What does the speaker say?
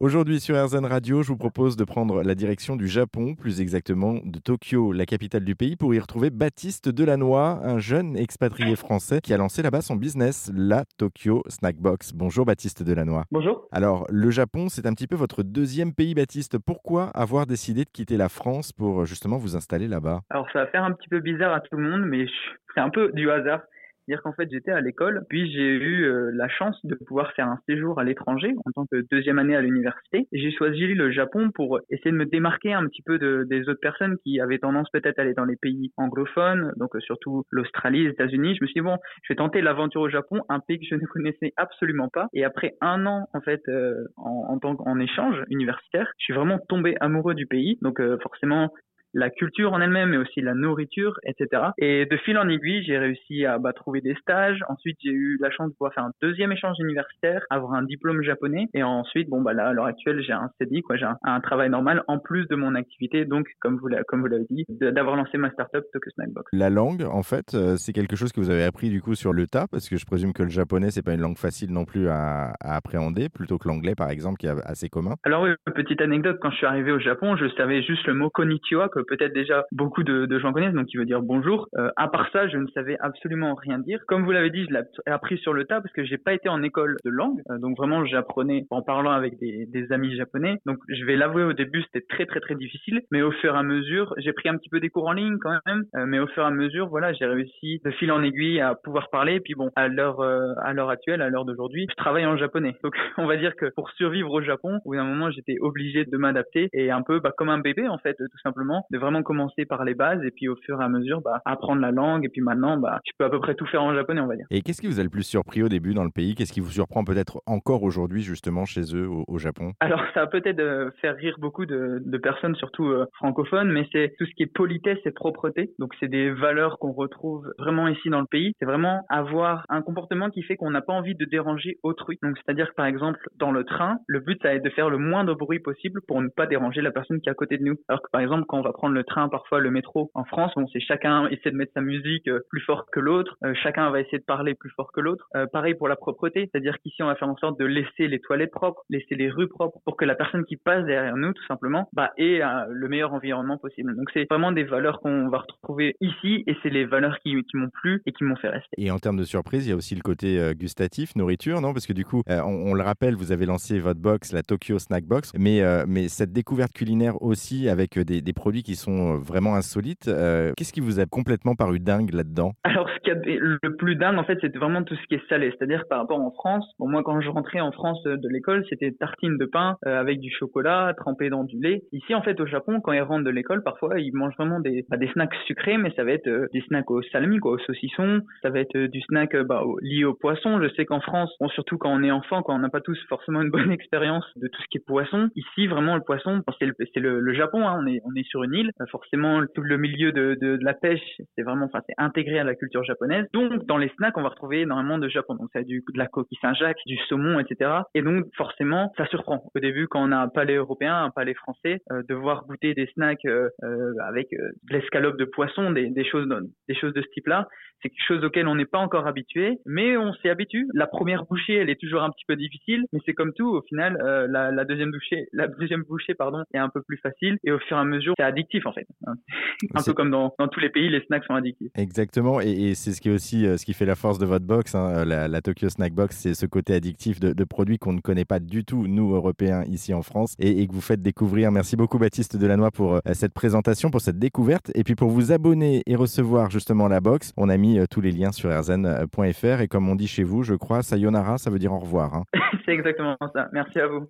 Aujourd'hui sur RZN Radio, je vous propose de prendre la direction du Japon, plus exactement de Tokyo, la capitale du pays, pour y retrouver Baptiste Delannoy, un jeune expatrié français qui a lancé là-bas son business, la Tokyo Snackbox. Bonjour Baptiste Delannoy. Bonjour. Alors, le Japon, c'est un petit peu votre deuxième pays, Baptiste. Pourquoi avoir décidé de quitter la France pour justement vous installer là-bas? Alors, ça va faire un petit peu bizarre à tout le monde, mais c'est un peu du hasard. C'est-à-dire qu'en fait, j'étais à l'école, puis j'ai eu euh, la chance de pouvoir faire un séjour à l'étranger en tant que deuxième année à l'université. J'ai choisi le Japon pour essayer de me démarquer un petit peu de, des autres personnes qui avaient tendance peut-être à aller dans les pays anglophones, donc euh, surtout l'Australie, les États-Unis. Je me suis dit, bon, je vais tenter l'aventure au Japon, un pays que je ne connaissais absolument pas. Et après un an, en fait, euh, en, tant qu'en échange universitaire, je suis vraiment tombé amoureux du pays. Donc forcément, la culture en elle-même, mais aussi la nourriture, etc. Et de fil en aiguille, j'ai réussi à bah, trouver des stages. Ensuite, j'ai eu la chance de pouvoir faire un deuxième échange universitaire, avoir un diplôme japonais. Et ensuite, bon bah là, à l'heure actuelle, j'ai un CDI, quoi, j'ai un, travail normal en plus de mon activité. Donc, comme vous comme vous l'avez dit, d'avoir lancé ma startup Tokyo Snackbox. La langue, en fait, euh, c'est quelque chose que vous avez appris du coup sur le tas, parce que je présume que le japonais, c'est pas une langue facile non plus à, à appréhender, plutôt que l'anglais, par exemple, qui est assez commun. Alors oui, petite anecdote, quand je suis arrivé au Japon, je savais juste le mot konnichiwa peut-être déjà beaucoup de, de, gens connaissent, donc qui veut dire bonjour. Euh, à part ça, je ne savais absolument rien dire. Comme vous l'avez dit, je l'ai appris sur le tas parce que j'ai pas été en école de langue, euh, donc vraiment j'apprenais en parlant avec des, des, amis japonais. Donc je vais l'avouer au début, c'était très très très difficile, mais au fur et à mesure, j'ai pris un petit peu des cours en ligne quand même, euh, mais au fur et à mesure, voilà, j'ai réussi de fil en aiguille à pouvoir parler. Et puis bon, à l'heure à l'heure actuelle, à l'heure d'aujourd'hui, je travaille en japonais. Donc on va dire que pour survivre au Japon, au bout d'un moment, j'étais obligé de m'adapter et un peu bah, comme un bébé en fait, tout simplement, de vraiment commencer par les bases et puis au fur et à mesure bah, apprendre la langue et puis maintenant bah, je peux à peu près tout faire en japonais on va dire. Et qu'est-ce qui vous a le plus surpris au début dans le pays? Qu'est-ce qui vous surprend peut-être encore aujourd'hui justement chez eux au, Japon? Alors ça va peut-être euh, faire rire beaucoup de, de personnes surtout euh, francophones mais c'est tout ce qui est politesse et propreté. Donc c'est des valeurs qu'on retrouve vraiment ici dans le pays. C'est vraiment avoir un comportement qui fait qu'on n'a pas envie de déranger autrui. Donc c'est-à-dire que par exemple dans le train le but ça va être de faire le moins de bruit possible pour ne pas déranger la personne qui est à côté de nous. Alors que par exemple quand on va prendre le train parfois le métro en France, bon, c'est chacun essaie de mettre sa musique euh, plus fort que l'autre, euh, chacun va essayer de parler plus fort que l'autre. Euh, pareil pour la propreté, c'est-à-dire qu'ici on va faire en sorte de laisser les toilettes propres, laisser les rues propres pour que la personne qui passe derrière nous, tout simplement, bah, ait le meilleur environnement possible. Donc c'est vraiment des valeurs qu'on va retrouver ici et c'est les valeurs qui, qui m'ont plu et qui m'ont fait rester. Et en termes de surprise, il y a aussi le côté gustatif, nourriture, non? Parce que du coup, on, le rappelle, vous avez lancé votre box, la Tokyo Snack Box, mais, mais cette découverte culinaire aussi avec des, des produits qui sont vraiment insolites euh, qu'est-ce qui vous a complètement paru dingue là-dedans? Alors, ce qui a le plus dingue, en fait, c'était vraiment tout ce qui est salé. C'est-à-dire par rapport en France, bon, moi, quand je rentrais en France euh, de l'école, c'était tartine de pain euh, avec du chocolat trempé dans du lait. Ici, en fait, au Japon, quand ils rentrent de l'école, parfois, ils mangent vraiment des, des snacks sucrés, mais ça va être des snacks au salami, quoi, au saucisson. Ça va être du snack bah, lié au poisson. Je sais qu'en France, bon, surtout quand on est enfant, quand on n'a pas tous forcément une bonne expérience de tout ce qui est poisson, ici, vraiment, le poisson, c'est le, Japon, hein, on, est, on est sur une île. Forcément, tout le milieu de, la pêche, c'est vraiment, enfin, c'est intégré à la culture japonaise. Donc, dans les snacks, on va retrouver énormément de Japon. Donc, ça du, de la coquille Saint-Jacques, du saumon, etc. Et donc, forcément, ça surprend. Au début, quand on a un palais européen, un palais français, euh, de voir goûter des snacks euh, euh avec de l'escalope de poisson, des, choses, des choses de ce type-là, c'est quelque chose auquel on n'est pas encore habitué, mais on s'y habitue. La première bouchée, elle est toujours un petit peu difficile, mais c'est comme tout. Au final, la, deuxième bouchée, la deuxième bouchée, pardon, est un peu plus facile, et au fur et à mesure, c'est addictif en fait. un peu comme dans, dans, tous les pays, les snacks sont addictifs. Exactement, et, et c'est ce qui est aussi euh, ce qui fait la force de votre box, hein, la, la, Tokyo Snack Box, c'est ce côté addictif de, de produits qu'on ne connaît pas du tout, nous Européens ici en France, et, et, que vous faites découvrir. Merci beaucoup Baptiste Delannoy pour euh, cette présentation, pour cette découverte, et puis pour vous abonner et recevoir justement la box, on a mis tous les liens sur rzn.fr. Et comme on dit chez vous, je crois, sayonara, ça veut dire au revoir. Hein. C'est exactement ça. Merci à vous.